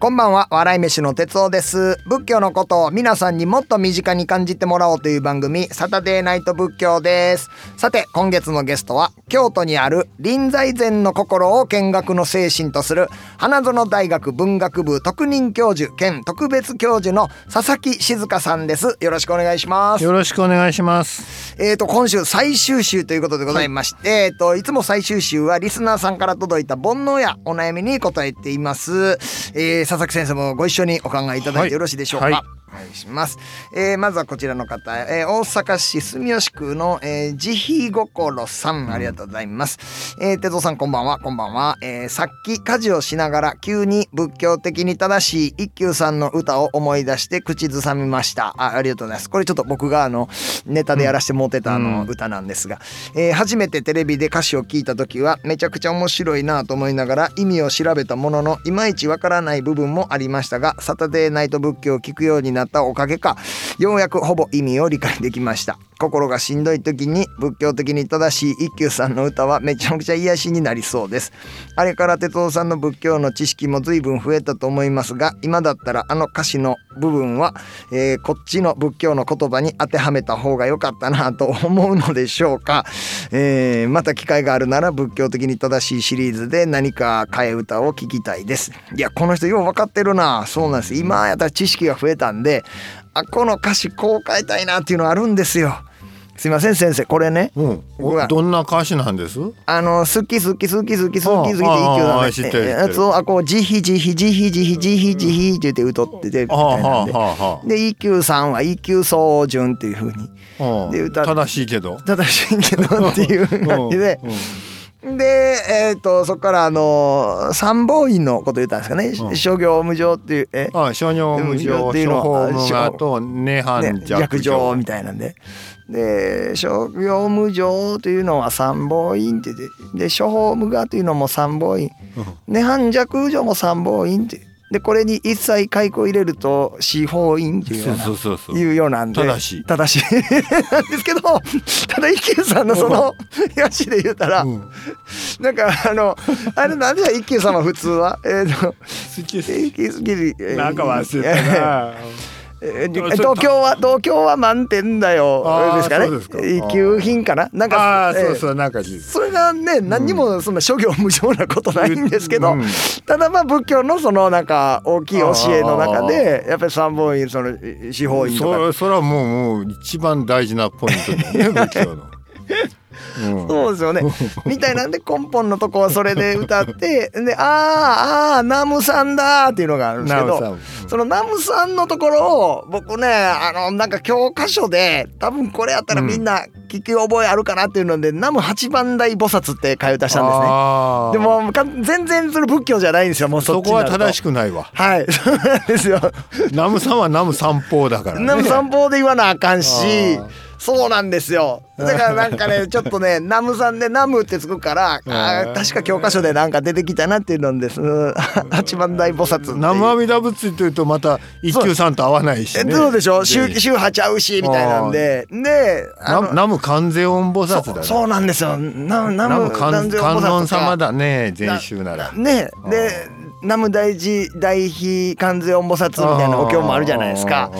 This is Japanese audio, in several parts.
こんばんは笑い飯の哲夫です。仏教のことを皆さんにもっと身近に感じてもらおうという番組サタデーナイト仏教です。さて今月のゲストは京都にある臨済禅の心を見学の精神とする花園大学文学部特任教授兼特別教授の佐々木静香さんです。よろしくお願いします。よろしくお願いします。えー、と今週最終週ということでございまして、えー、といつも最終週はリスナーさんから届いた煩悩やお悩みに答えています、えー佐々木先生もご一緒にお考えいただいはい。てよろしいでしょうか、はいお願いします、えーまずはこちらの方、えー大阪市住吉区の、えー、慈悲心さん。ありがとうございます、えー、哲夫さんこんばんは。こんばんは、えーさっき家事をしながら急に仏教的に正しい一休さんの歌を思い出して口ずさみました。あありがとうございます。これちょっと僕があのネタでやらせてもうてたあのうん歌なんですが、えー初めてテレビで歌詞を聞いた時はめちゃくちゃ面白いなと思いながら意味を調べたもののいまいちわからない部分もありましたがサタデーナイト仏教を聞くようにななったおかげか。ようやくほぼ意味を理解できました。心がしんどい時に仏教的に正しい一休さんの歌はめちゃくちゃ癒しになりそうです。あれから哲夫さんの仏教の知識も随分増えたと思いますが今だったらあの歌詞の部分は、えーこっちの仏教の言葉に当てはめた方が良かったなと思うのでしょうか、えーまた機会があるなら仏教的に正しいシリーズで何か替え歌を聞きたいです。いやこの人よう分かってるな。そうなんです。今やったら知識が増えたんであこの歌詞こう変えたいなっていうのあるんですよ。すいません先生これね。うん、どんな歌詞なんです？あの好き好き好き好き好き好きって一ああ級ああなんで知ってる知ってる。やつをあこうジヒジヒジヒジヒジヒジヒって言って歌っててみあはあたいなんでで一級さんは一級総順っていう風にあ。うん。で歌正しいけど。正しいけどっていう感じででえっ、とそこからあの参謀員のこと言ったんですかね、うん。諸行無常っていうえ？あ、諸行無常、っていうの諸はと涅槃ね、弱逆情上。みたいなんで。で諸行無常というのは参謀員って言ってで諸法無我というのも参謀員涅槃弱情も参謀員ってでこれに一切解雇入れると司法員っていうようなそうそうそうそう。いうようなんで正しい正しいなんですけどただ一休さんのその東で言うたら、うんなんかあのあれなんでだ一休さんは普通は？えっ、と好きです。一休すぎるえーなんか忘れたな。東京は東京は満点だよ。ですかね。一級品かな？なんかそうそう、なんかそれがね何にもそんな諸行無常なことないんですけど、うん。ただまあ仏教のそのなんか大きい教えの中でやっぱり三本院その司法院とか。そそれはもうもう一番大事なポイントだよね仏教の。うんそうですよね。みたいなんで根本のとこはそれで歌って で「あーあーナムさんだ」っていうのがあるんですけどそのナムさんのところを僕ねあのなんか教科書で多分これやったらみんな聞き覚えあるかなっていうので、ナム八番大菩薩って替え歌したんですね。でもか全然それ仏教じゃないんですよもうそそこは正しくないわ。はいですよ。ナムさんはナム三宝だからね。ナム散歩で言わなあかんしそうなんですよ。だからなんかねちょっとね ナムさんでナムってつくから確か教科書でなんか出てきたなっていうのです。うん。八番大菩薩っていう。南無阿弥陀仏っていうとまた一休さんと合わないしね。えどうでしょう？で宗宗派ちゃうしみたいなんで。であのな南無観世音菩薩だね。そうなんですよ。なナ南無観南世観音様だだね禅宗なら。ねで南無大慈大悲観世音菩薩みたいなお経もあるじゃないですか。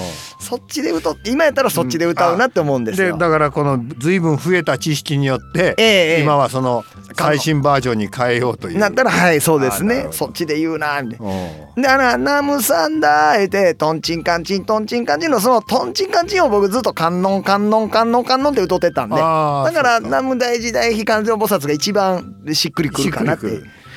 そっちで歌って今やったらそっちで歌うなって思うんですでよだからこの随分増えた知識によって、ええええ。今はその最新バージョンに変えようという。なったらはいそうですね。そっちで言うなみたいなう。んであのナムさんだーってトンチンカンチントンチンカンチンのそのトンチンカンチンを僕ずっと観音観音観音観音って歌ってたんで。だから南無大慈大悲観世音菩薩が一番しっくりくるかなって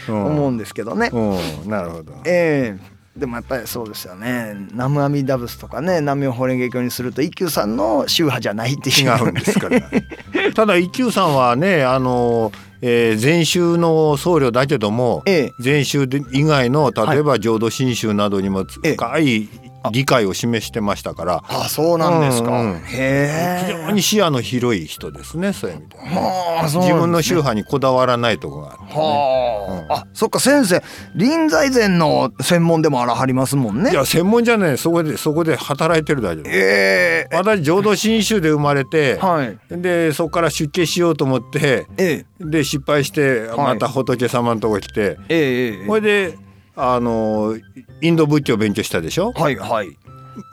思うんですけどね。うん。なるほど。ええ。でもやっぱりそうですよね。南無阿弥陀仏とかね南無法蓮華経にすると一休さんの宗派じゃないっていう。違うんですから。ただ一休さんはねあの、えー、禅宗の僧侶だけども、ええ。禅宗で以外の例えば浄土真宗などにもええ。深い理解を示してましたから。あそうなんですか、うんうん。へえ。非常に視野の広い人ですねそういう意味ではあそうね。自分の宗派にこだわらないところがあるね。はあ、あそっか先生臨済禅の専門でもあらはりますもんね。いや専門じゃないそこでそこで働いてるだけでええ。私浄土真宗で生まれてはい。でそこから出家しようと思ってええ。で失敗してはい。また仏様のとこ来て、ええええ。これであのインド仏教を勉強したでしょ？はいはい。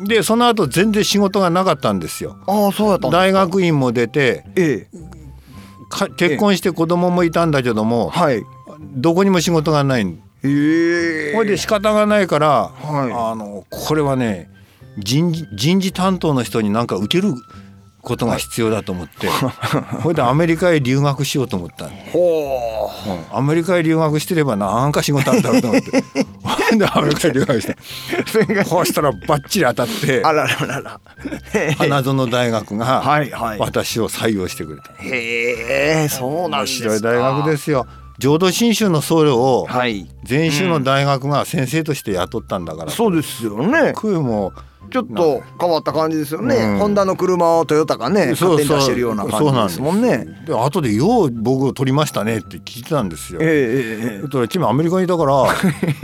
でその後全然仕事がなかったんですよ。ああそうやった大学院も出てええ。か結婚して子供もいたんだけどもはい。どこにも仕事がない。んええ。これで仕方がないから、はい。あのこれはね人事人事担当の人になんか受けることが必要だと思って、これでアメリカへ留学しようと思ったのほう。ん。アメリカへ留学してればなんか仕事あるだろうと思って。でアメリカへ留学して。こうしたらバッチリ当たって。うあらららら。花園大学がはいはい。私を採用してくれた。へえそうなん面ですか。白い大学ですよ。浄土真宗の僧侶をはい。禅宗の大学が先生として雇ったんだから、そうですよね。クーもちょっと変わった感じですよね、うん。ホンダの車をトヨタがね勝手に出してるような感じですもんねで後でよう僕を取りましたねって聞いてたんですよ。えええええだから君アメリカにいたから。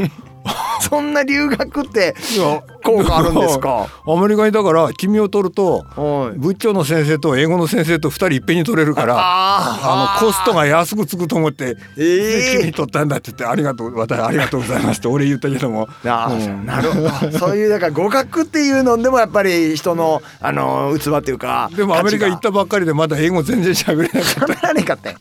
え そんな留学って効果あるんですか？アメリカにいたから君を取るとはい。仏教の先生と英語の先生と2人いっぺんに取れるからああのコストが安くつくと思って「ええ君に取ったんだ」って言って「ありがとう私ありがとうございます」って俺言ったけども。あーうん。なるほど。そういうだから語学っていうのでもやっぱり人のあの器っていうかでもアメリカ行ったばっかりでまだ英語全然喋れなかった。喋られんかったよ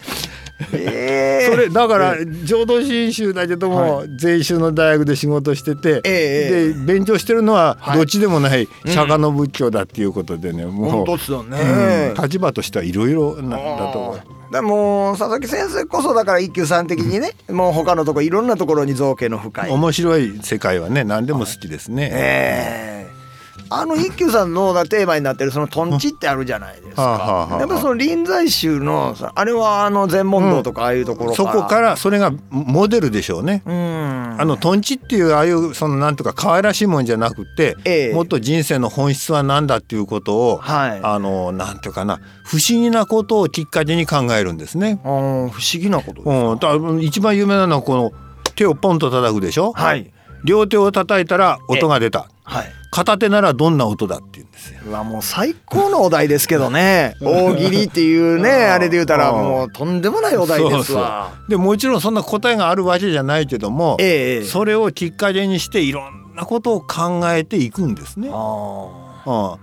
ええそれだから浄土真宗だけども禅宗の大学で仕事しててええで勉強してるのははい。どっちでもない釈迦の仏教だっていうことでねもう。本当ですよね、うん。立場としてはいろいろなんだと思う。でも佐々木先生こそだから一休さん的にねもう他のとこいろんなところに造形の深い。面白い世界はね何でも好きですね。ええあの一休さんのテーマになってるそのトンチってあるじゃないですか。やっぱその臨済宗のさあれはあの禅問答とかああいうところそこからそれがモデルでしょうね。うんあのトンチっていうああいうそのなんとか可愛らしいもんじゃなくて、ええもっと人生の本質は何だっていうことを、はいあのなんていうかな不思議なことをきっかけに考えるんですね。あー不思議なことうん、だ一番有名なのはこの手をポンと叩くでしょ。はい両手を叩いたら音が出た。はい片手ならどんな音だって言うんですよ。うわもう最高のお題ですけどね。大喜利っていうねあれで言うたらもうとんでもないお題ですわ。そうそう。でもちろんそんな答えがあるわけじゃないけども、ええそれをきっかけにしていろんなことを考えていくんですね。あは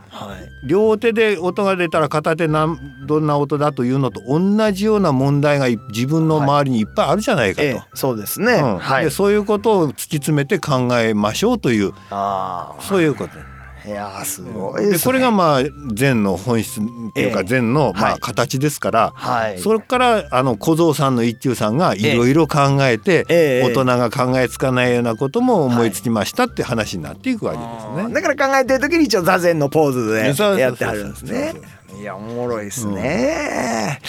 い。両手で音が出たら片手なんどんな音だというのと同じような問題がい自分の周りにいっぱいあるじゃないかと。ええそうですね、うん。はい。でそういうことを突き詰めて考えましょうというあそういうこと。あいやーすごいね、でこれがまあ禅の本質っていうかええ。禅のまあはい。形ですから、はい。それからあの小僧さんの一休さんがいろいろ考えて、ええ。大人が考えつかないようなことも思いつきましたって話になっていくわけですね。だから考えてる時に一応座禅のポーズでやってはるんですね。いやおもろいですね。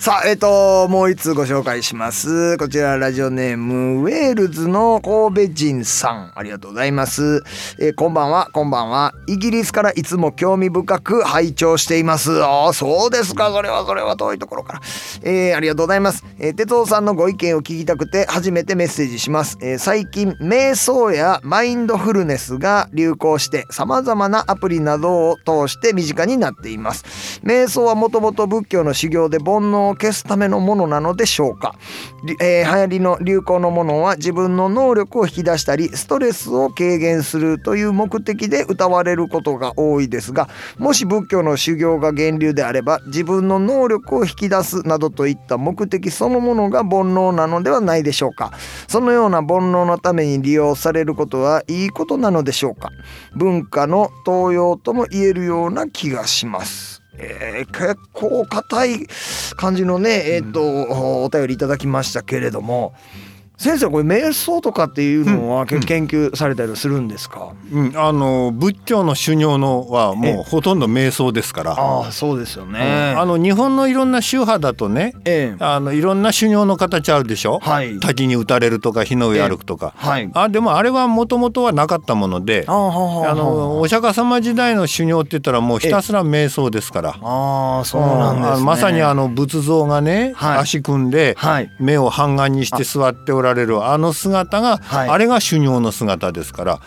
さあえっ、ともう一通ご紹介します。こちらラジオネームウェールズの神戸人さんありがとうございます、えーこんばんはこんばんは。イギリスからいつも興味深く拝聴しています。ああそうですか。それはそれは遠いところから。えーありがとうございます、えー、哲夫さんのご意見を聞きたくて初めてメッセージします、えー最近瞑想やマインドフルネスが流行して様々なアプリなどを通して身近になっています。瞑想はもともと仏教の修行で煩悩を消すためのものなのでしょうか、りえー流行りの流行のものは自分の能力を引き出したりストレスを軽減するという目的で歌われることが多いですがもし仏教の修行が源流であれば自分の能力を引き出すなどといった目的そのものが煩悩なのではないでしょうか？そのような煩悩のために利用されることはいいことなのでしょうか？文化の東洋とも言えるような気がしますえー結構硬い感じのねえっ、とお便りいただきましたけれども先生これ瞑想とかっていうのは、うん。け研究されたりするんですか、うん、あの仏教の修行のはもえうほとんど瞑想ですから。ああそうですようん。ね、あの日本のいろんな宗派だとねええ。あのいろんな修行の形あるでしょ、はい。滝に打たれるとか火の上歩くとか、はい。あでもあれはもともとはなかったものであのお釈迦様時代の修行って言ったらもうひたすら瞑想ですから。ああそうなんです、ね、まさにあの仏像がね、はい。足組んではい。目を半眼にして座っておられるあの姿が、はい。あれが修行の姿ですから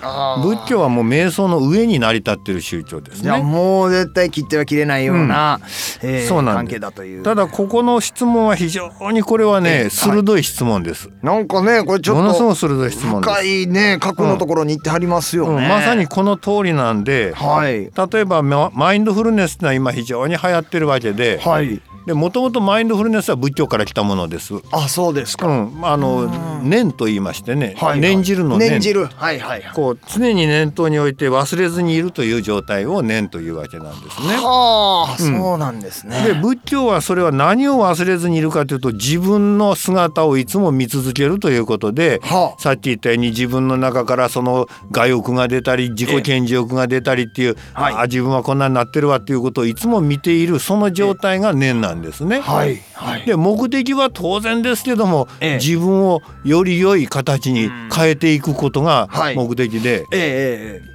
仏教はもう瞑想の上に成り立ってる宗教ですね。もう絶対切っては切れないような、えーそうなん関係だという。ただここの質問は非常にこれはえね鋭い質問です。なんかねこれちょものっとすごい鋭い質問。深いね角のところに行ってはりますよね、うん。まさにこの通りなんではい。例えばママインドフルネスってのは今非常に流行ってるわけではいもともとマインドフルネスは仏教から来たものです。あそうですか、うん、あの念と言いましてね、はいはい。念じるの念。念じるはいはいはい。こう常に念頭において忘れずにいるという状態を念というわけなんですね。はあ、うん。そうなんですね。で仏教はそれは何を忘れずにいるかというと自分の姿をいつも見続けるということではさっき言ったように自分の中からその我欲が出たり自己顕示欲が出たりっていう、はい。あ自分はこんなになってるわっていうことをいつも見ているその状態が念なんですね。はいはい。で目的は当然ですけども、ええ。自分をより良い形に変えていくことがはい。目的で、えええ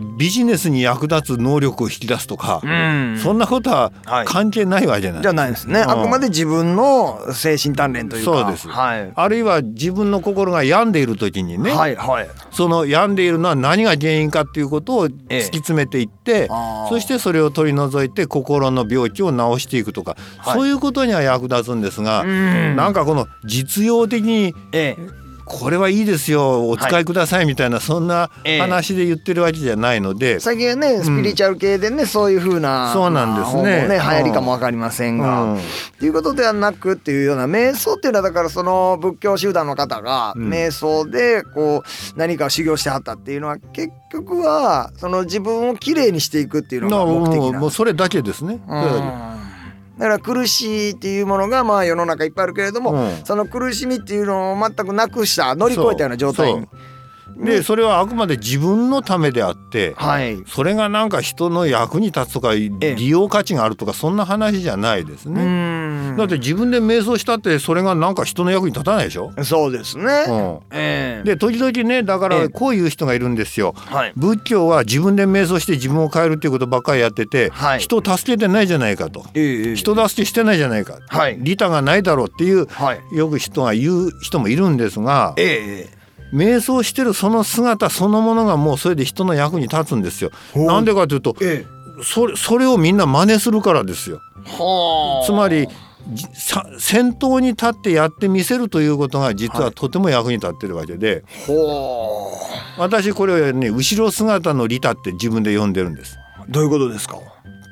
ビジネスに役立つ能力を引き出すとかえ、うん。そんなことははい。関係ないわけじゃない。じゃないですね、うん。あくまで自分の精神鍛錬というか。そうです。はい。あるいは自分の心が病んでいる時にね、はいはい。その病んでいるのは何が原因かっていうことを突き詰めていって、あー。そしてそれを取り除いて心の病気を治していくとか、はい。そういうことには役立つんですが、うん。なんかこの実用的にええこれはいいですよお使いくださいみたいな、そんなええ。話で言ってるわけじゃないので、最近はねスピリチュアル系でね、そういう風なそうなんですね。ねうん。流行りかもわかりませんが、うん。っていうことではなくっていうような瞑想っていうのはだからその仏教集団の方がうん瞑想でこう何か修行してはったっていうのは結局はその自分をきれいにしていくっていうのが目的なんです。もうそれだけですね。うんだから苦しいっていうものがまあ世の中いっぱいあるけれども、うんその苦しみっていうのを全くなくした乗り越えたような状態に。でそれはあくまで自分のためであってはい。それがなんか人の役に立つとか利用価値があるとかそんな話じゃないですうね。んだって自分で瞑想したってそれがなんか人の役に立たないでしょ？そうですね。うんええで時々ねだかええらこういう人がいるんですよ。はい。仏教は自分で瞑想して自分を変えるっていうことばっかりやってて、はい人を助けてないじゃないかとええ人助けしてないじゃないか、はい利他がないだろうっていうはい。よく人が言う人もいるんですがええ瞑想してるその姿そのものがもうそれで人の役に立つんですよ。なんでかというとえそれそれをみんな真似するからですよ。つまり先頭に立ってやってみせるということが実はとても役に立ってるわけで、ほ私これをね後ろ姿の利他って自分で呼んでるんです。う。どういうことですか？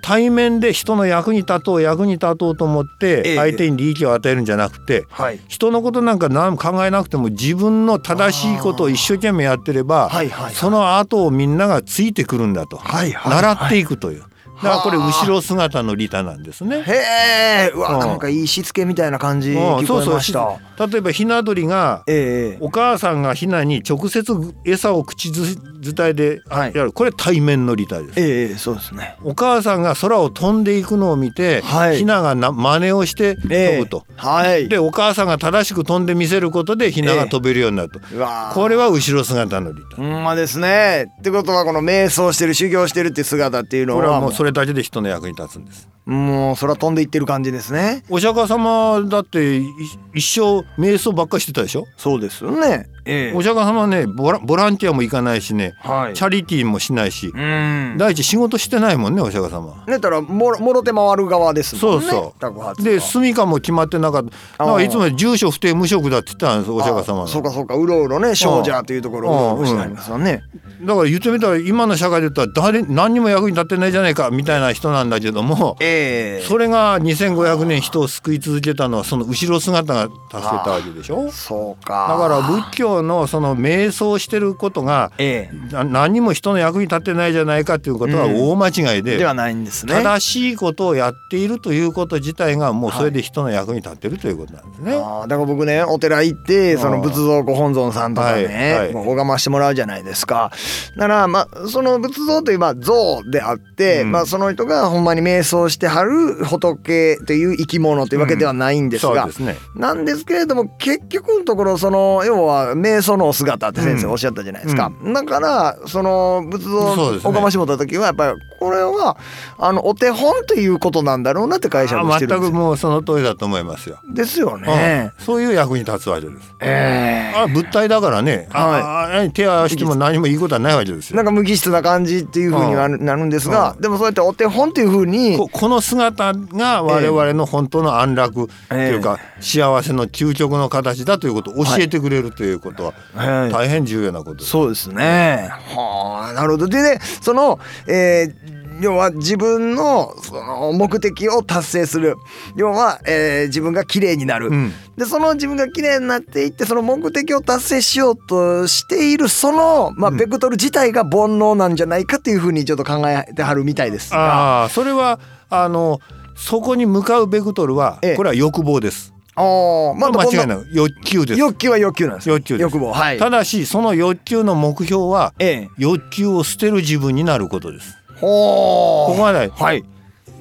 対面で人の役に立とう役に立とうと思っええて相手に利益を与えるんじゃなくてはい。人のことなんか何も考えなくても自分の正しいことを一生懸命やってれば。その後をみんながついてくるんだと。習っていくというだからこれはあ後ろ姿の利他なんですね。へえ。うわ、うんなんかいいしつけみたいな感じうん聞こえました。例えばひな鳥がええ。お母さんがひなに直接餌を口伝えではいやるこれ対面の利他です。ええ、そうですね。お母さんが空を飛んでいくのを見て、はいひながな真似をして飛ええぶと。はい。でお母さんが正しく飛んでみせることでひなが飛べるようになると、うわ。これは後ろ姿の利他ほんまですね。ってことはこの瞑想してる修行してるっていう姿っていうのはこれはもうそれだけで人の役に立つんですもうそれは飛んでいってる感じですね。お釈迦様だってい一生瞑想ばっかりしてたでしょ？そうですよね。ええお釈迦様はねボラボランティアも行かないしねはい。チャリティーもしないしうん。第一仕事してないもんねお釈迦様ねたらもろもろ手回る側ですね。そうそうで住処も決まってなかっただからいつも住所不定無職だって言ってたんですお釈迦様あそうがかそうかうろうろね少女というところをうろうろしてありますよね。だから言ってみたら今の社会で言ったら誰何にも役に立ってないじゃないかみたいな人なんだけどもええそれが2500年人を救い続けたのはその後ろ姿が助けたわけでしょ？そうか。だから仏教教のその瞑想してることがえな何も人の役に立ってないじゃないかということは大間違いえで、ではないんですね。正しいことをやっているということ自体がもうそれで人の役に立ってるということなんですね。あーだから僕ねお寺行ってその仏像ご本尊さんとかね、はい。はい拝ましてもらうじゃないですか。だからまあその仏像というまあ像であって、うん。まあその人がほんまに瞑想してはる仏という生き物というわけではないんですが、そうですね。なんですけれども結局のところその要は瞑想のお姿って先生おっしゃったじゃないですか、だからその仏像そうですね拝ましてもた時はやっぱりこれはあのお手本ということなんだろうなって解釈あ全くしてるんですよもうその通りだと思いますよ。ですよね。うんそういう役に立つわけです。ええあ物体だからね、ああ手を合わせても何もいいことはないわけですよ。なんか無機質な感じっていう風にはなるんですが、でもそうやってお手本っていう風にここの姿が我々の本当の安楽というか幸せの究極の形だということを教えてくれるということははい大変重要なことです。そうですね。はあ、なるほど。でね、その、えー要は自分のその目的を達成する。要は、えー自分が綺麗になる、うん。でその自分が綺麗になっていってその目的を達成しようとしているその、まあ、うん。ベクトル自体が煩悩なんじゃないかっていうふうにちょっと考えてはるみたいですが。ああそれはあのそこに向かうベクトルはええ。これは欲望です。あーまた間違いない。欲求です。欲求は欲求なんです欲求です。欲望。はい。ただしその欲求の目標はええ。欲求を捨てる自分になることです。ほー。ここまで。はい。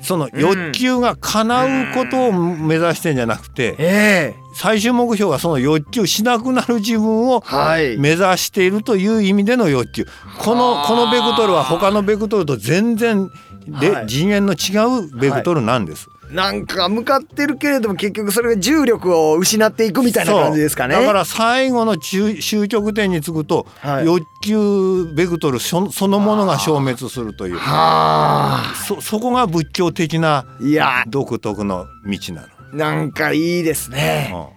その欲求が叶うことを目指してんじゃなくてええ。最終目標はその欲求しなくなる自分をはい。目指しているという意味での欲求。このこのベクトルは他のベクトルと全然で、はい次元の違うベクトルなんです。なんか向かってるけれども結局それが重力を失っていくみたいな感じですかね。だから最後の中終局点につくと、はい欲求ベクトルそそのものが消滅するというはあ。そそこが仏教的な独特の道なの。なんかいいですね。うん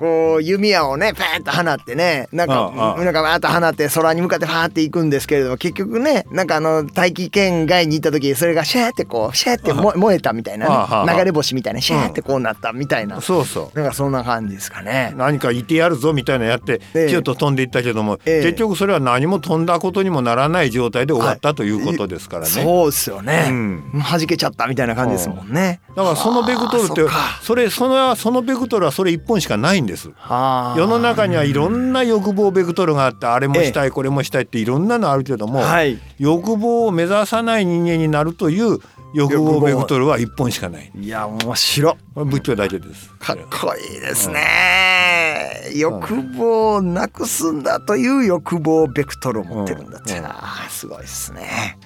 こう弓矢をねパーッと放ってねなんかなんかバーッと放って空に向かってファーっていくんですけれども結局ねなんかあの大気圏外に行った時それがシャーってこうシャーっても燃えたみたいなね流れ星みたいなシャーってこうなったみたいな。そうそう。なんかそんな感じですかね。何かいてやるぞみたいなのやってええ。ピュッと飛んでいったけども、ええ。結局それは何も飛んだことにもならない状態で終わったということですからね。そうですよね。うん。弾けちゃったみたいな感じですもんね。だからそのベクトルってそれそのそのベクトルはそれ一本しかないんです。はあ世の中にはいろんな欲望ベクトルがあってあれもしたいこれもしたいっていろんなのあるけども、はい。欲望を目指さない人間になるという欲望ベクトルは一本しかない。いや面白仏教だけです。かっこいいですね。欲望をなくすんだという欲望ベクトルを持ってるんだってうんな、すごいですね。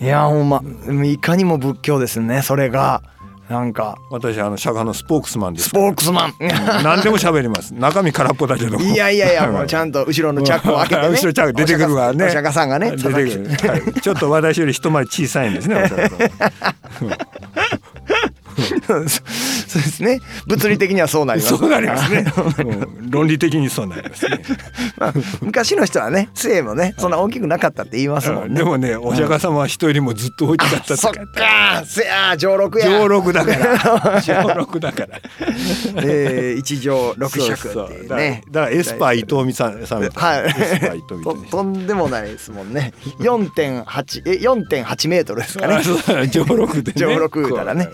いやほんまいかにも仏教ですねそれがなんか私あの釈迦のスポークスマンですス。ポークスマン。何でも喋ります。中身空っぽだけども。いやいやいやもうちゃんと後ろのチャックを開けてね。後ろチャック出てくるわねお釈迦さんがね。出てくる、はい、ちょっと私より一回り小さいんですね。お釈迦さんは そうですね。物理的にはそうなります。そうなりますね。うん論理的にそうなりますね。まあ昔の人はね、杖もね、そんな大きくなかったって言いますもんね。でもね、お釈迦様は人よりもずっと大きかったそっとか。か、せや、上六や。上六だから。上六だから。えー、一乗六尺っていうね。だからエスパー伊藤美さんさんみたいな。エスパー伊はい。藤みたとんでもないですもんね。四点八え四点八メートルですかね上六でね。上六言うたらね。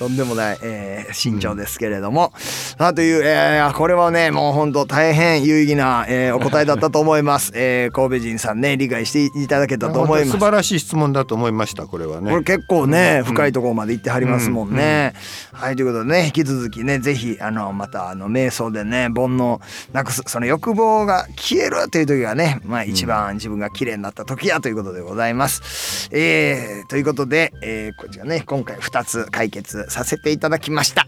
とんでもない、えー、身長ですけれども、さあという、えー、これはねもう本当大変有意義な、えー、お答えだったと思います、えー、神戸人さんね理解していただけたと思います素晴らしい質問だと思いましたこれはね。これ結構ね、深いところまで行ってはりますもんね。はいということでね引き続きねぜひあのまたあの瞑想でね煩悩なくすその欲望が消えるという時がねまあ一番自分が綺麗になった時やということでございます。えー、ということで、えー、こちらね今回2つ解決させていただきました。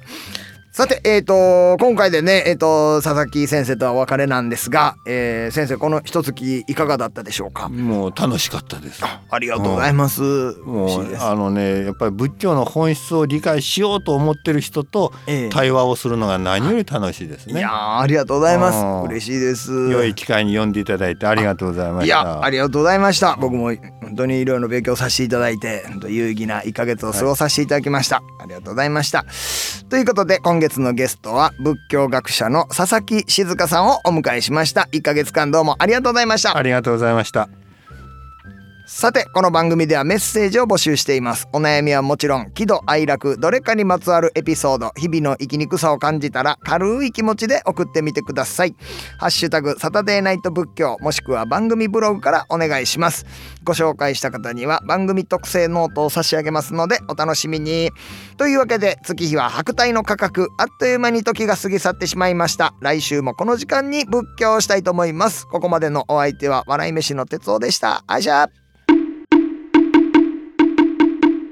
さて、えー、と今回でね、えー、と佐々木先生とはお別れなんですが、えー先生この一月いかがだったでしょうか？もう楽しかったです。ありがとうございます。もう。あのねやっぱり仏教の本質を理解しようと思ってる人とええ対話をするのが何より楽しいですね。いやーありがとうございまうんす。嬉しいです。良い機会に読んでいただいてありがとうございまいした。やありがとうございました。僕も本当にいろいろ勉強させていただいて本当有意義な1ヶ月を過ごさせていただきました、はい、ありがとうございました。ということで今月のゲストは仏教学者の佐々木静香さんをお迎えしました。1ヶ月間どうもありがとうございました。ありがとうございました。さてこの番組ではメッセージを募集しています。お悩みはもちろん喜怒哀楽どれかにまつわるエピソード日々の生きにくさを感じたら軽い気持ちで送ってみてください。ハッシュタグサタデーナイト仏教もしくは番組ブログからお願いします。ご紹介した方には番組特製ノートを差し上げますのでお楽しみに。というわけで月日は百代の過客あっという間に時が過ぎ去ってしまいました。来週もこの時間に仏教をしたいと思います。ここまでのお相手は笑い飯の哲夫でした。あじゃ